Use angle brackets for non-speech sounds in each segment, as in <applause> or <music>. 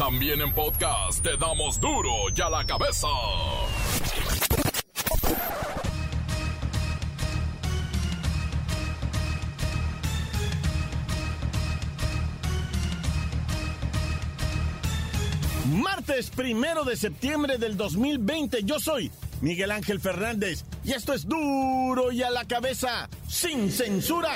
También en podcast te damos duro y a la cabeza. Martes primero de septiembre del 2020. Yo soy Miguel Ángel Fernández y esto es duro y a la cabeza, sin censura.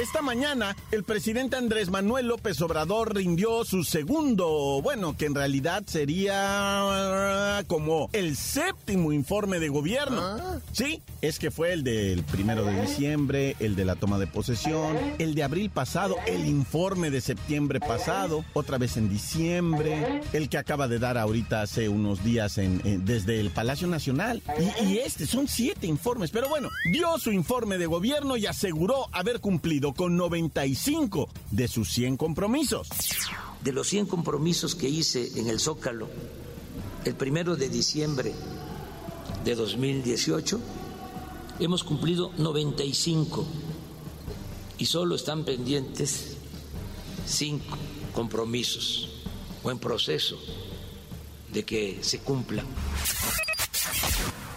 Esta mañana, el presidente Andrés Manuel López Obrador rindió su segundo, bueno, que en realidad sería como el séptimo informe de gobierno. Ah. Sí, es que fue el del primero de diciembre, el de la toma de posesión, el de abril pasado, el informe de septiembre pasado, otra vez en diciembre, el que acaba de dar ahorita hace unos días en, en- desde el Palacio Nacional. Y, y este, son siete informes, pero bueno, dio su informe de gobierno y aseguró haber cumplido con 95 de sus 100 compromisos. de los 100 compromisos que hice en el Zócalo el primero de diciembre de 2018, hemos cumplido 95 y solo están pendientes 5 compromisos o en proceso de que se cumplan.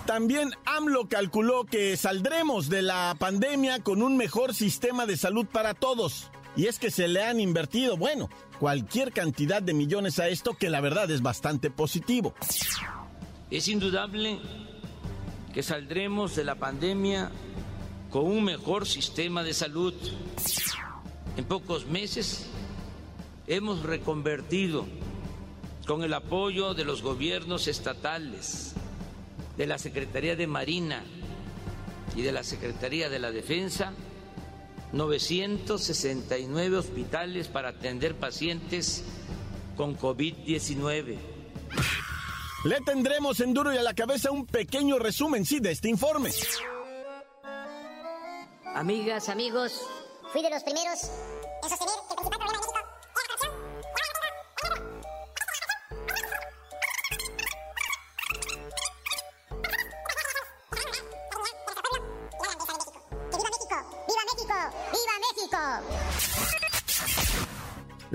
También AMLO calculó que saldremos de la pandemia con un mejor sistema de salud para todos. Y es que se le han invertido, bueno, cualquier cantidad de millones a esto que la verdad es bastante positivo. Es indudable que saldremos de la pandemia con un mejor sistema de salud. En pocos meses hemos reconvertido con el apoyo de los gobiernos estatales, de la Secretaría de Marina y de la Secretaría de la Defensa, 969 hospitales para atender pacientes con COVID-19. Le tendremos en duro y a la cabeza un pequeño resumen, sí, de este informe. Amigas, amigos, Fui de los primeros en sostener que el principal problema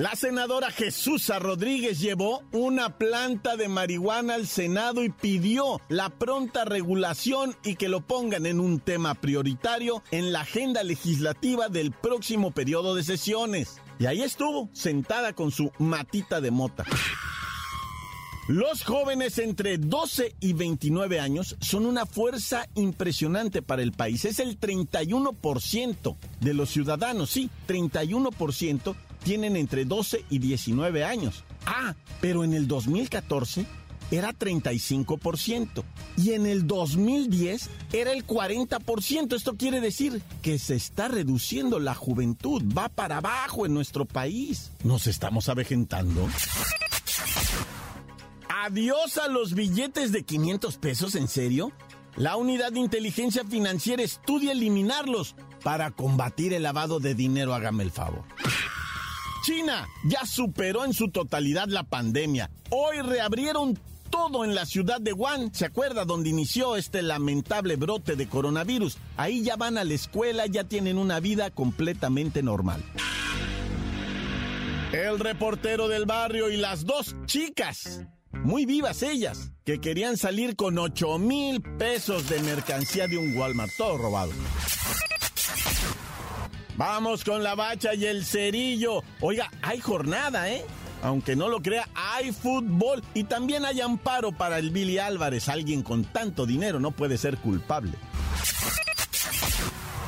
La senadora Jesús Rodríguez llevó una planta de marihuana al Senado y pidió la pronta regulación y que lo pongan en un tema prioritario en la agenda legislativa del próximo periodo de sesiones. Y ahí estuvo, sentada con su matita de mota. Los jóvenes entre 12 y 29 años son una fuerza impresionante para el país. Es el 31% de los ciudadanos, sí, 31% tienen entre 12 y 19 años. Ah, pero en el 2014 era 35% y en el 2010 era el 40%. Esto quiere decir que se está reduciendo la juventud, va para abajo en nuestro país. ¿Nos estamos avejentando? Adiós a los billetes de 500 pesos, ¿en serio? La unidad de inteligencia financiera estudia eliminarlos para combatir el lavado de dinero, hágame el favor. China ya superó en su totalidad la pandemia. Hoy reabrieron todo en la ciudad de Wuhan. ¿Se acuerda donde inició este lamentable brote de coronavirus? Ahí ya van a la escuela, ya tienen una vida completamente normal. El reportero del barrio y las dos chicas, muy vivas ellas, que querían salir con 8 mil pesos de mercancía de un Walmart, todo robado. Vamos con la bacha y el cerillo. Oiga, hay jornada, ¿eh? Aunque no lo crea, hay fútbol y también hay amparo para el Billy Álvarez. Alguien con tanto dinero no puede ser culpable.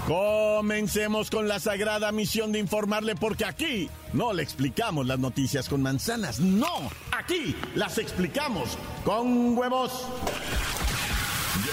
Comencemos con la sagrada misión de informarle porque aquí no le explicamos las noticias con manzanas, no, aquí las explicamos con huevos.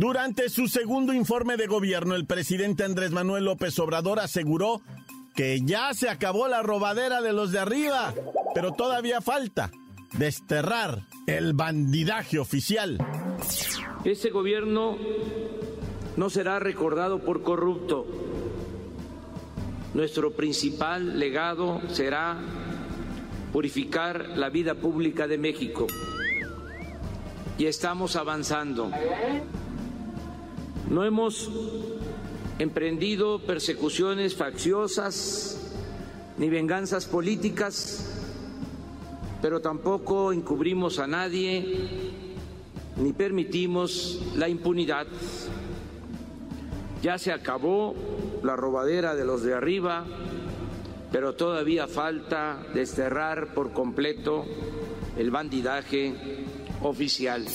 Durante su segundo informe de gobierno, el presidente Andrés Manuel López Obrador aseguró que ya se acabó la robadera de los de arriba, pero todavía falta. desterrar el bandidaje oficial. Este gobierno no será recordado por corrupto. Nuestro principal legado será purificar la vida pública de México. Y estamos avanzando. No hemos emprendido persecuciones facciosas ni venganzas políticas, pero tampoco encubrimos a nadie ni permitimos la impunidad. Ya se acabó la robadera de los de arriba, pero todavía falta desterrar por completo el bandidaje oficial.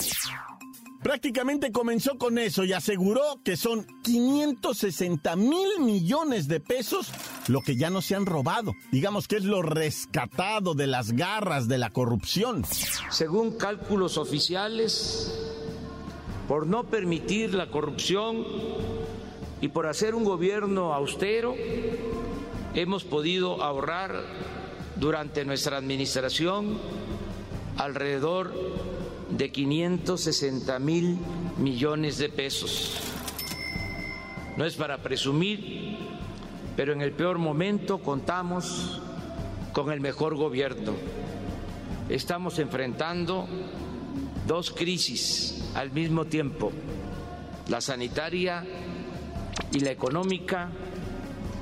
Prácticamente comenzó con eso y aseguró que son 560 mil millones de pesos lo que ya no se han robado. Digamos que es lo rescatado de las garras de la corrupción. Según cálculos oficiales, por no permitir la corrupción y por hacer un gobierno austero, hemos podido ahorrar durante nuestra administración alrededor de 560 mil millones de pesos. No es para presumir, pero en el peor momento contamos con el mejor gobierno. Estamos enfrentando dos crisis al mismo tiempo, la sanitaria y la económica,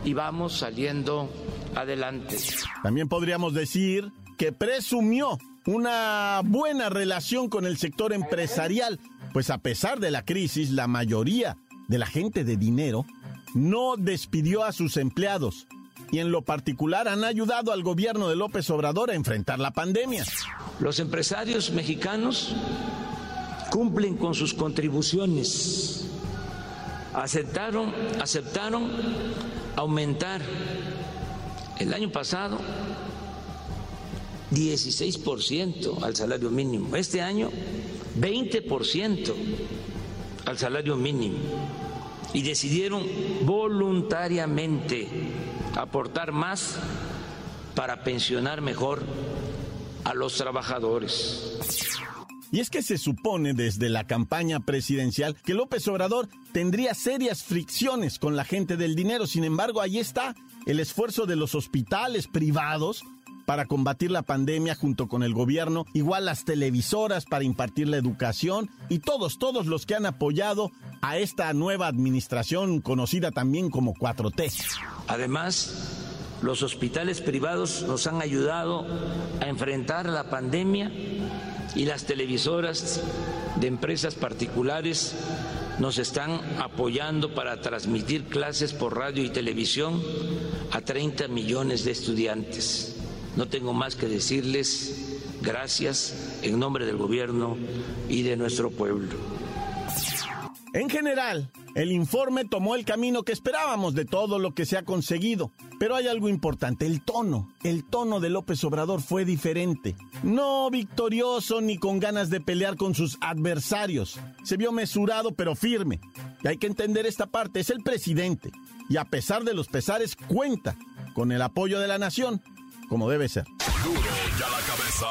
y vamos saliendo adelante. También podríamos decir que presumió una buena relación con el sector empresarial, pues a pesar de la crisis, la mayoría de la gente de dinero no despidió a sus empleados y en lo particular han ayudado al gobierno de López Obrador a enfrentar la pandemia. Los empresarios mexicanos cumplen con sus contribuciones. Aceptaron, aceptaron aumentar el año pasado 16% al salario mínimo. Este año, 20% al salario mínimo. Y decidieron voluntariamente aportar más para pensionar mejor a los trabajadores. Y es que se supone desde la campaña presidencial que López Obrador tendría serias fricciones con la gente del dinero. Sin embargo, ahí está el esfuerzo de los hospitales privados para combatir la pandemia junto con el gobierno, igual las televisoras para impartir la educación y todos, todos los que han apoyado a esta nueva administración conocida también como 4T. Además, los hospitales privados nos han ayudado a enfrentar la pandemia y las televisoras de empresas particulares nos están apoyando para transmitir clases por radio y televisión a 30 millones de estudiantes. No tengo más que decirles gracias en nombre del gobierno y de nuestro pueblo. En general, el informe tomó el camino que esperábamos de todo lo que se ha conseguido. Pero hay algo importante, el tono. El tono de López Obrador fue diferente. No victorioso ni con ganas de pelear con sus adversarios. Se vio mesurado pero firme. Y hay que entender esta parte, es el presidente. Y a pesar de los pesares, cuenta con el apoyo de la nación como debe ser. la cabeza.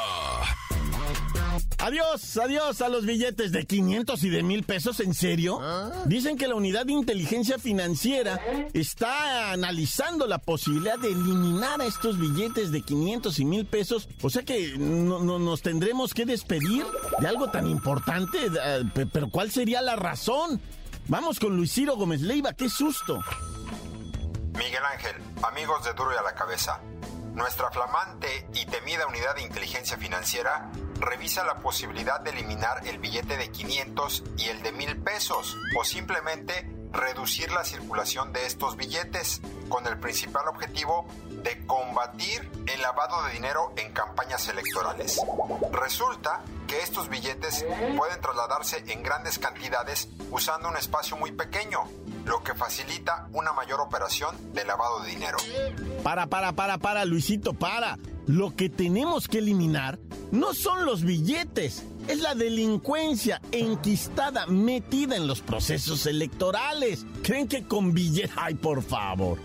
Adiós, adiós a los billetes de 500 y de mil pesos, ¿en serio? Dicen que la unidad de inteligencia financiera está analizando la posibilidad de eliminar a estos billetes de 500 y mil pesos. O sea que no, nos tendremos que despedir de algo tan importante. Eh, pero ¿cuál sería la razón? Vamos con Luis Ciro Gómez Leiva, qué susto. Miguel Ángel, amigos de Duro y a la Cabeza. Nuestra flamante y temida unidad de inteligencia financiera revisa la posibilidad de eliminar el billete de 500 y el de 1000 pesos o simplemente reducir la circulación de estos billetes con el principal objetivo de combatir el lavado de dinero en campañas electorales. Resulta que estos billetes pueden trasladarse en grandes cantidades usando un espacio muy pequeño, lo que facilita una mayor operación de lavado de dinero. Para, para, para, para, Luisito, para. Lo que tenemos que eliminar no son los billetes, es la delincuencia enquistada, metida en los procesos electorales. ¿Creen que con billetes? Ay, por favor.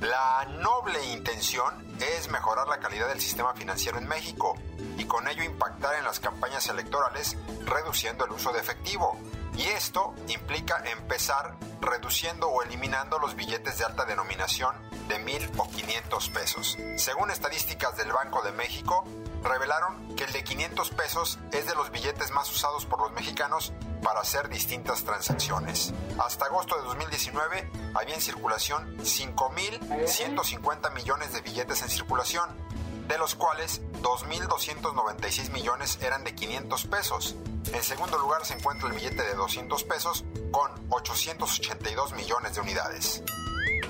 La noble intención es mejorar la calidad del sistema financiero en México y con ello impactar en las campañas electorales reduciendo el uso de efectivo. Y esto implica empezar reduciendo o eliminando los billetes de alta denominación de mil o 500 pesos. Según estadísticas del Banco de México, revelaron que el de 500 pesos es de los billetes más usados por los mexicanos para hacer distintas transacciones. Hasta agosto de 2019 había en circulación 5.150 millones de billetes en circulación, de los cuales 2.296 millones eran de 500 pesos. En segundo lugar se encuentra el billete de 200 pesos con 882 millones de unidades.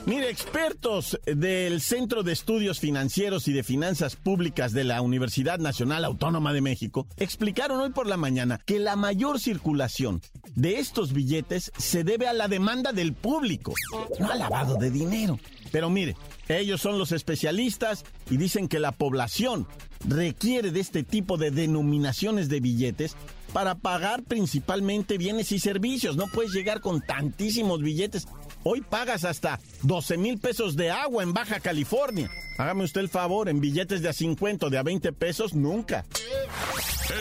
Mire, expertos del Centro de Estudios Financieros y de Finanzas Públicas de la Universidad Nacional Autónoma de México explicaron hoy por la mañana que la mayor circulación de estos billetes se debe a la demanda del público, no al lavado de dinero. Pero mire, ellos son los especialistas y dicen que la población requiere de este tipo de denominaciones de billetes para pagar principalmente bienes y servicios. No puedes llegar con tantísimos billetes. Hoy pagas hasta 12 mil pesos de agua en Baja California. Hágame usted el favor, en billetes de a 50 o de a 20 pesos, nunca.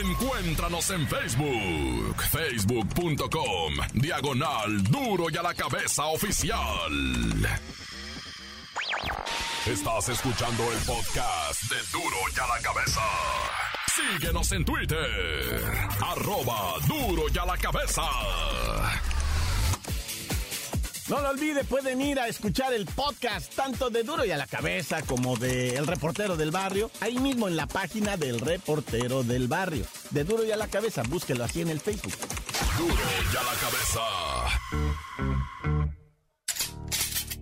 Encuéntranos en Facebook, facebook.com, diagonal duro y a la cabeza oficial. Estás escuchando el podcast de duro y a la cabeza. Síguenos en Twitter, arroba duro y a la cabeza. No lo olvide, pueden ir a escuchar el podcast tanto de Duro y a la Cabeza como de El Reportero del Barrio, ahí mismo en la página del Reportero del Barrio. De Duro y a la Cabeza, búsquelo así en el Facebook. Duro y a la cabeza.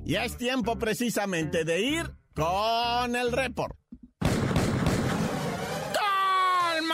Ya es tiempo precisamente de ir con el report.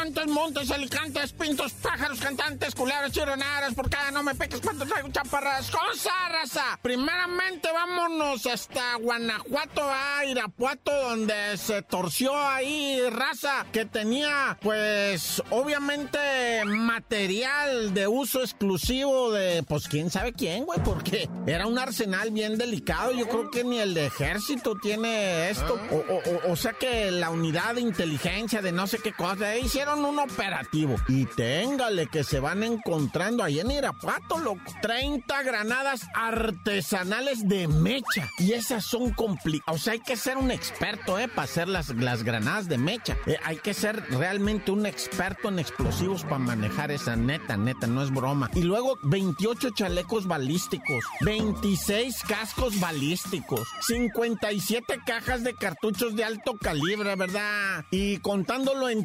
Montes, montes, alicantes, pintos, pájaros, cantantes, culeros, chironaras, por cada no me peques cuando traigo chaparras. Cosa, raza. Primeramente vámonos hasta Guanajuato, a Irapuato, donde se torció ahí raza que tenía, pues, obviamente material de uso exclusivo de, pues, quién sabe quién, güey, porque era un arsenal bien delicado. Yo creo que ni el de ejército tiene esto. O, o, o, o sea que la unidad de inteligencia de no sé qué cosa, hicieron un operativo. Y téngale que se van encontrando ahí en Irapuato, loco. 30 granadas artesanales de mecha. Y esas son complicadas. O sea, hay que ser un experto, ¿eh? Para hacer las, las granadas de mecha. Eh, hay que ser realmente un experto en explosivos para manejar esa neta, neta, no es broma. Y luego 28 chalecos balísticos, 26 cascos balísticos, 57 cajas de cartuchos de alto calibre, ¿verdad? Y contándolo en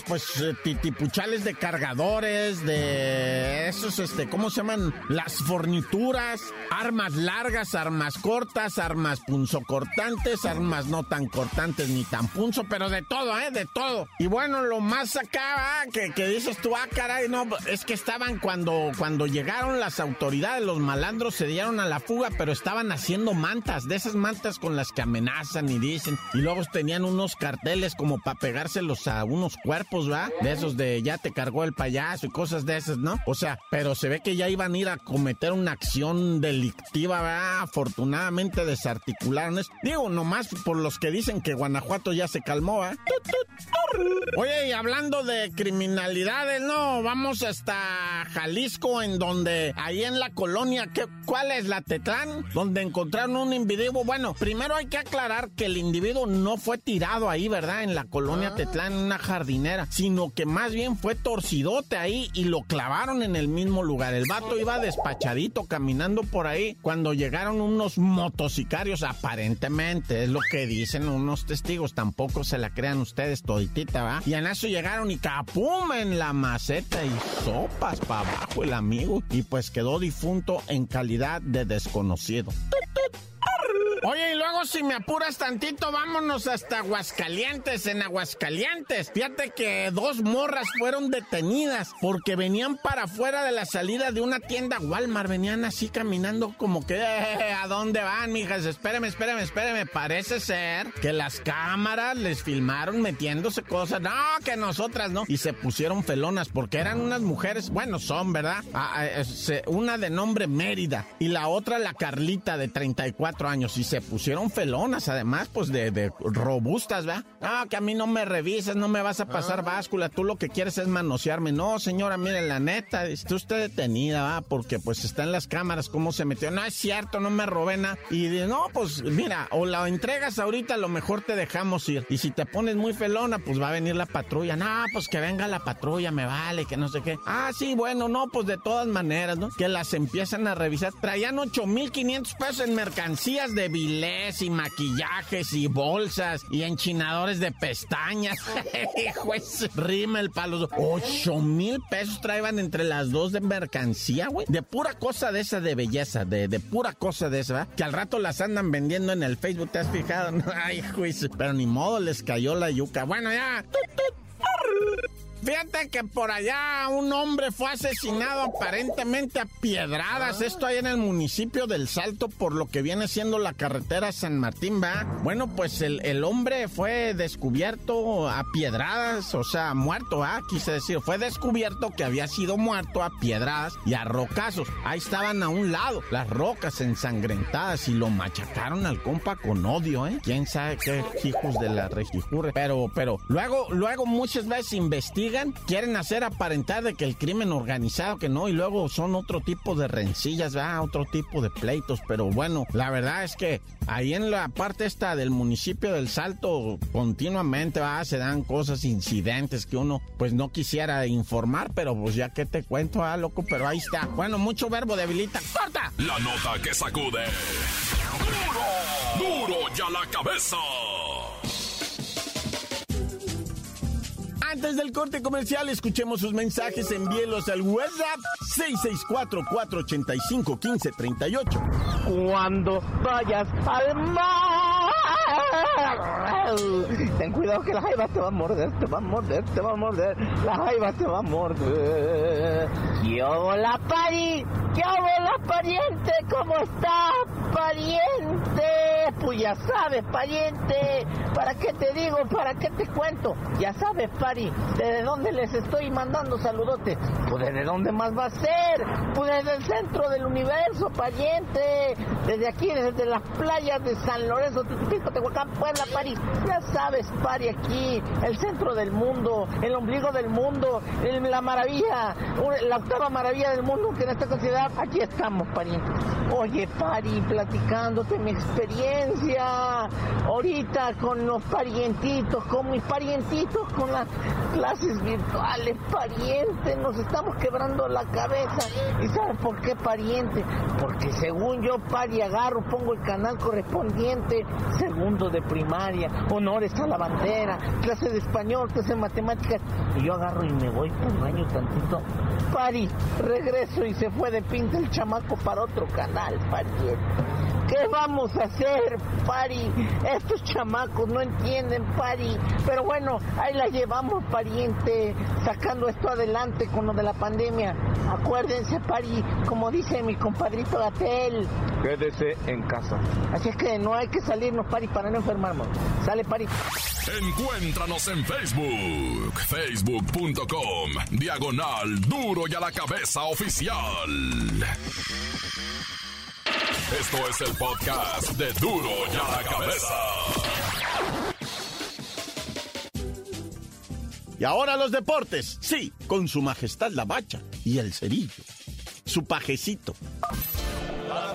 pues eh, titipuchales de cargadores, de esos, este, ¿cómo se llaman? Las fornituras, armas largas, armas cortas, armas punzocortantes, armas no tan cortantes ni tan punzo, pero de todo, ¿eh? De todo. Y bueno, lo más acá, ah, que, que, dices tú, ah, caray, no, es que estaban cuando, cuando llegaron las autoridades, los malandros se dieron a la fuga, pero estaban haciendo mantas, de esas mantas con las que amenazan y dicen, y luego tenían unos carteles como para pegárselos a unos cuerpos, ¿va? De esos de ya te cargó el payaso y cosas de esas, ¿no? O sea, pero se ve que ya iban a ir a cometer una acción delictiva, ¿va? Afortunadamente desarticularon eso. Digo, nomás por los que dicen que Guanajuato ya se calmó, ¿va? Oye, y hablando de criminalidades, no, vamos hasta Jalisco, en donde, ahí en la colonia, ¿qué, ¿cuál es la Tetlán? Donde encontraron un individuo. Bueno, primero hay que aclarar que el individuo no fue tirado ahí, ¿verdad? En la colonia Tetlán, en una jardinera, sino que más bien fue torcidote ahí y lo clavaron en el mismo lugar. El vato iba despachadito caminando por ahí cuando llegaron unos motocicarios, aparentemente, es lo que dicen unos testigos, tampoco se la crean ustedes toditita, ¿va? Y en eso llegaron y capum en la maceta y sopas para abajo el amigo y pues quedó difunto en calidad de desconocido. Oye, y luego si me apuras tantito, vámonos hasta Aguascalientes, en Aguascalientes. Fíjate que dos morras fueron detenidas porque venían para afuera de la salida de una tienda Walmart. Venían así caminando como que, eh, ¿a dónde van, mijas? Espéreme, espéreme, espéreme. Parece ser que las cámaras les filmaron metiéndose cosas. No, que nosotras no. Y se pusieron felonas porque eran unas mujeres, bueno, son, ¿verdad? Ah, una de nombre Mérida y la otra la Carlita de 34 años. Y se pusieron felonas, además, pues de, de robustas, ¿verdad? Ah, que a mí no me revisas, no me vas a pasar Ah. báscula, tú lo que quieres es manosearme. No, señora, mire, la neta, está usted detenida, ¿va? Porque pues está en las cámaras, cómo se metió. No es cierto, no me robé nada. Y de, no, pues mira, o la entregas ahorita, a lo mejor te dejamos ir. Y si te pones muy felona, pues va a venir la patrulla. No, pues que venga la patrulla, me vale, que no sé qué. Ah, sí, bueno, no, pues de todas maneras, ¿no? Que las empiezan a revisar. Traían 8,500 pesos en mercancías de y maquillajes y bolsas y enchinadores de pestañas. <laughs> Hijo, ese rima el palo. 8 mil pesos traían entre las dos de mercancía, güey. De pura cosa de esa de belleza, de, de pura cosa de esa, ¿verdad? Que al rato las andan vendiendo en el Facebook, ¿te has fijado? <laughs> Ay, juicio. Pero ni modo, les cayó la yuca. Bueno, ya. Fíjate que por allá un hombre fue asesinado aparentemente a piedradas. Esto ahí en el municipio del Salto, por lo que viene siendo la carretera San Martín, ¿va? Bueno, pues el, el hombre fue descubierto a piedradas, o sea, muerto, ¿ah? Quise decir, fue descubierto que había sido muerto a piedradas y a rocazos. Ahí estaban a un lado, las rocas ensangrentadas y lo machacaron al compa con odio, ¿eh? Quién sabe qué hijos de la regijurre. Pero, pero, luego, luego muchas veces investigan, quieren hacer aparentar de que el crimen organizado, que no, y luego son otro tipo de rencillas, ¿verdad? Otro tipo de pleitos. Pero bueno, la verdad es que ahí en la parte esta del municipio del Salto, continuamente, ¿verdad? Se dan cosas, incidentes que uno, pues no quisiera informar, pero pues ya que te cuento, ah, loco, pero ahí está. Bueno, mucho verbo debilita. ¡Corta! La nota que sacude. ¡Duro! ¡Duro ya la cabeza! Antes del corte comercial, escuchemos sus mensajes, envíelos al WhatsApp 664-485-1538. Cuando vayas al mar, ten cuidado que la jaiba te va a morder, te va a morder, te va a morder, la jaiba te va a morder. Yo la pari, yo la pariente, ¿cómo estás, pariente? Pues ya sabes, pariente, ¿para qué te digo, para qué te cuento? Ya sabes, pari, ¿desde dónde les estoy mandando saludotes? Pues ¿desde dónde más va a ser? Pues desde el centro del universo, pariente, desde aquí, desde las playas de San Lorenzo, Tutipico, Tehuacán, Puebla, París. Ya sabes, Pari, aquí, el centro del mundo, el ombligo del mundo, la maravilla, la octava maravilla del mundo que en esta sociedad, aquí estamos, pariente. Oye, Pari, platicándote mi experiencia, ahorita con los parientitos, con mis parientitos, con las clases virtuales, pariente, nos estamos quebrando la cabeza. ¿Y sabes por qué, pariente? Porque según yo, Pari, agarro, pongo el canal correspondiente, segundo de primaria, honores a la bandera, clase de español, clase de matemáticas, y yo agarro y me voy por baño tantito. Pari, regreso y se fue de pinta el chamaco para otro canal, pariente. ¿Qué vamos a hacer, Pari? Estos chamacos no entienden, Pari. Pero bueno, ahí la llevamos, pariente, sacando esto adelante con lo de la pandemia. Acuérdense, Pari, como dice mi compadrito Gatel. Quédese en casa. Así es que no hay que salirnos, Pari, para no enfermarnos. Sale, Pari. Encuéntranos en Facebook, facebook.com, diagonal duro y a la cabeza oficial. Esto es el podcast de duro y a la cabeza. Y ahora los deportes. Sí, con su majestad la bacha y el cerillo. Su pajecito. ¡La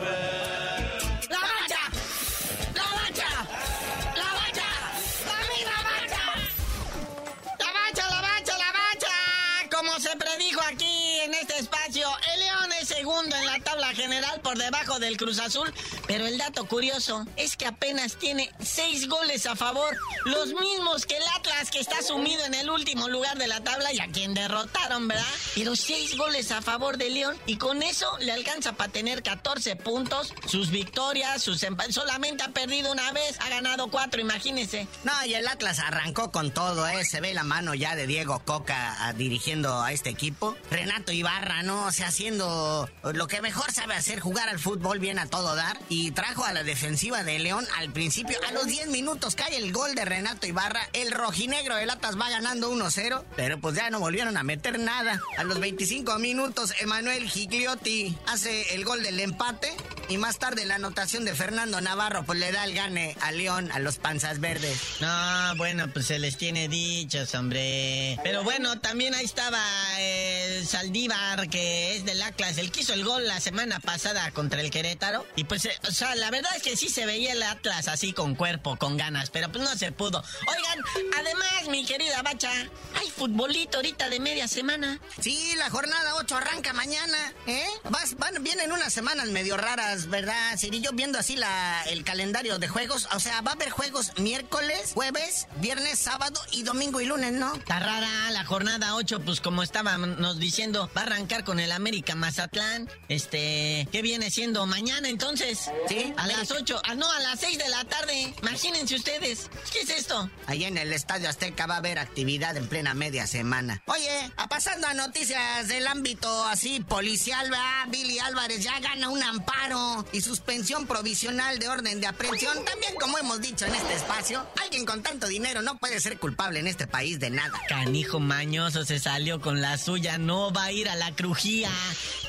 por debajo del Cruz Azul, pero el dato curioso es que apenas tiene seis goles a favor, los mismos que el Atlas que está sumido en el último lugar de la tabla y a quien derrotaron, ¿verdad? Pero seis goles a favor de León y con eso le alcanza para tener 14 puntos, sus victorias, sus empates, solamente ha perdido una vez, ha ganado cuatro, imagínense. No, y el Atlas arrancó con todo, ¿eh? Se ve la mano ya de Diego Coca ah, dirigiendo a este equipo. Renato Ibarra, ¿no? O sea, haciendo lo que mejor sabe hacer, jugar al fútbol bien a todo dar. Trajo a la defensiva de León al principio. A los 10 minutos cae el gol de Renato Ibarra. El rojinegro del Atlas va ganando 1-0. Pero pues ya no volvieron a meter nada. A los 25 minutos, Emanuel Gigliotti hace el gol del empate. Y más tarde la anotación de Fernando Navarro pues le da el gane a León, a los panzas verdes. No, bueno, pues se les tiene dichos, hombre. Pero bueno, también ahí estaba el Saldívar, que es del Atlas, el que hizo el gol la semana pasada contra el Querétaro. Y pues, eh, o sea, la verdad es que sí se veía el Atlas así con cuerpo, con ganas, pero pues no se pudo. Oigan, además, mi querida Bacha, hay futbolito ahorita de media semana. Sí, la jornada 8 arranca mañana, ¿eh? Vas, van, vienen unas semanas medio raras, ¿verdad? Yo viendo así la, el calendario de juegos, o sea, va a haber juegos miércoles, jueves, viernes, sábado y domingo y lunes, ¿no? Está rara la jornada 8, pues como estábamos diciendo, va a arrancar con el América Mazatlán. Este, ¿qué viene siendo? Mañana entonces. Sí. A las 8, ah, no, a las 6 de la tarde. Imagínense ustedes. ¿Qué es esto? Ahí en el Estadio Azteca va a haber actividad en plena media semana. Oye, a pasando a noticias del ámbito así policial, ¿verdad? Billy Álvarez ya gana un amparo y suspensión provisional de orden de aprehensión. También, como hemos dicho en este espacio, alguien con tanto dinero no puede ser culpable en este país de nada. Canijo mañoso se salió con la suya, no va a ir a la crujía.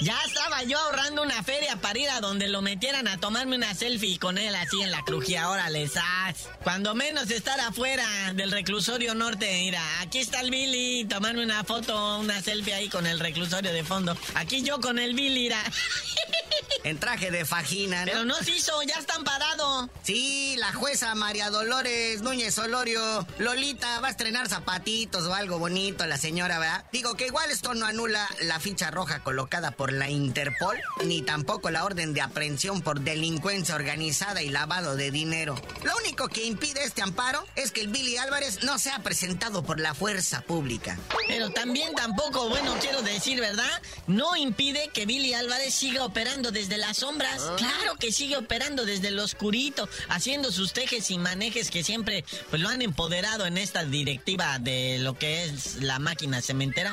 Ya estaba yo ahorrando una feria para ir a donde lo metieran a tomarme una selfie con él así en la crujía. Órale, sas. Cuando menos estar afuera del reclusorio norte, mira, aquí está el Billy, tomarme una foto, una selfie ahí con el reclusorio de fondo. Aquí yo con el Billy, mira. <laughs> En traje de fajina, ¿no? Pero no se hizo, ya están parados. Sí, la jueza María Dolores Núñez Olorio, Lolita, va a estrenar zapatitos o algo bonito la señora, ¿verdad? Digo que igual esto no anula la ficha roja colocada por la Interpol, ni tampoco la orden de aprehensión por delincuencia organizada y lavado de dinero. Lo único que impide este amparo es que el Billy Álvarez no sea presentado por la fuerza pública. Pero también tampoco, bueno, quiero decir, ¿verdad? No impide que Billy Álvarez siga operando desde las sombras. Claro que sigue operando desde el oscurito, haciendo sus tejes y manejes que siempre pues, lo han empoderado en esta directiva de lo que es la máquina cementera.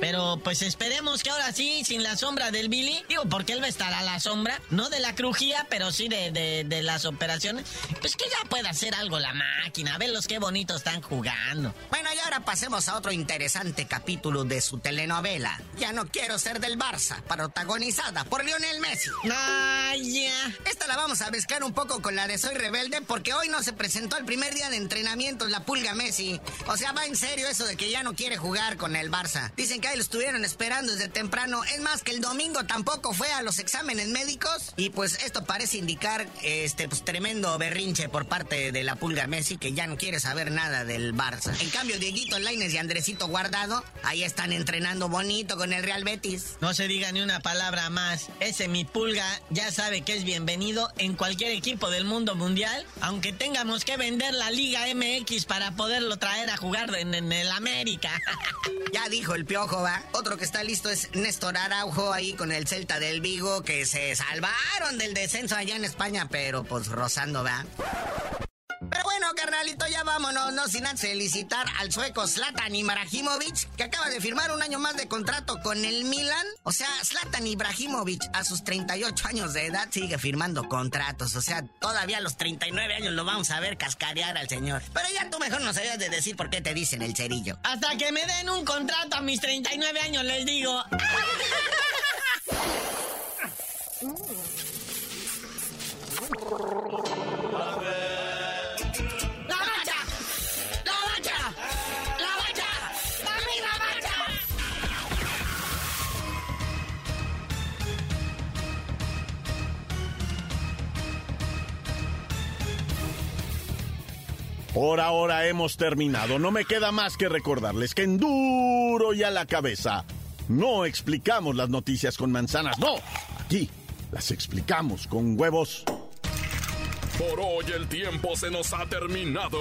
Pero pues esperemos que ahora sí, sin la sombra del Billy, digo, porque él va a estar a la sombra, no de la crujía, pero sí de, de- de las operaciones, pues que ya pueda hacer algo la máquina. Velos qué bonito están jugando. Bueno, y ahora pasemos a otro interesante capítulo de su telenovela. Ya no quiero ser del Barça, protagonizada por Lionel Messi. Ya. Esta la vamos a mezclar un poco con la de Soy Rebelde porque hoy no se presentó el primer día de entrenamiento la pulga Messi. O sea, va en serio eso de que ya no quiere jugar con el Barça. Dicen que ahí lo estuvieron esperando desde temprano. Es más, que el domingo tampoco fue a los exámenes médicos. Y pues esto parece indicar este pues, tremendo berrinche por parte de la pulga Messi que ya no quiere saber nada del Barça. En cambio, Dieguito Laines y Andresito Guardado ahí están entrenando bonito con el Real Betis. No se diga ni una palabra más. Ese mi pulga ya sabe que es bienvenido en cualquier equipo del mundo mundial, aunque tengamos que vender la Liga MX para poderlo traer a jugar en, el América. <laughs> Ya dijo el piojo, va. Otro que está listo es Néstor Araujo ahí con el Celta del Vigo, que se salvaron del descenso allá en España, pero pues rozando, va. Ya vámonos, no sin antes felicitar al sueco Zlatan Ibrahimovic, que acaba de firmar un año más de contrato con el Milan. O sea, Zlatan Ibrahimovic a sus 38 años de edad sigue firmando contratos. O sea, todavía a los 39 años lo vamos a ver cascarear al señor. Pero ya tú mejor no sabías de decir por qué te dicen el cerillo. Hasta que me den un contrato a mis 39 años, les digo. <laughs> Por ahora hemos terminado. No me queda más que recordarles que en duro y a la cabeza no explicamos las noticias con manzanas. No, aquí las explicamos con huevos. Por hoy el tiempo se nos ha terminado.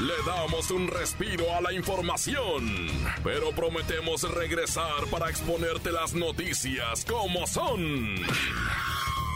Le damos un respiro a la información, pero prometemos regresar para exponerte las noticias como son.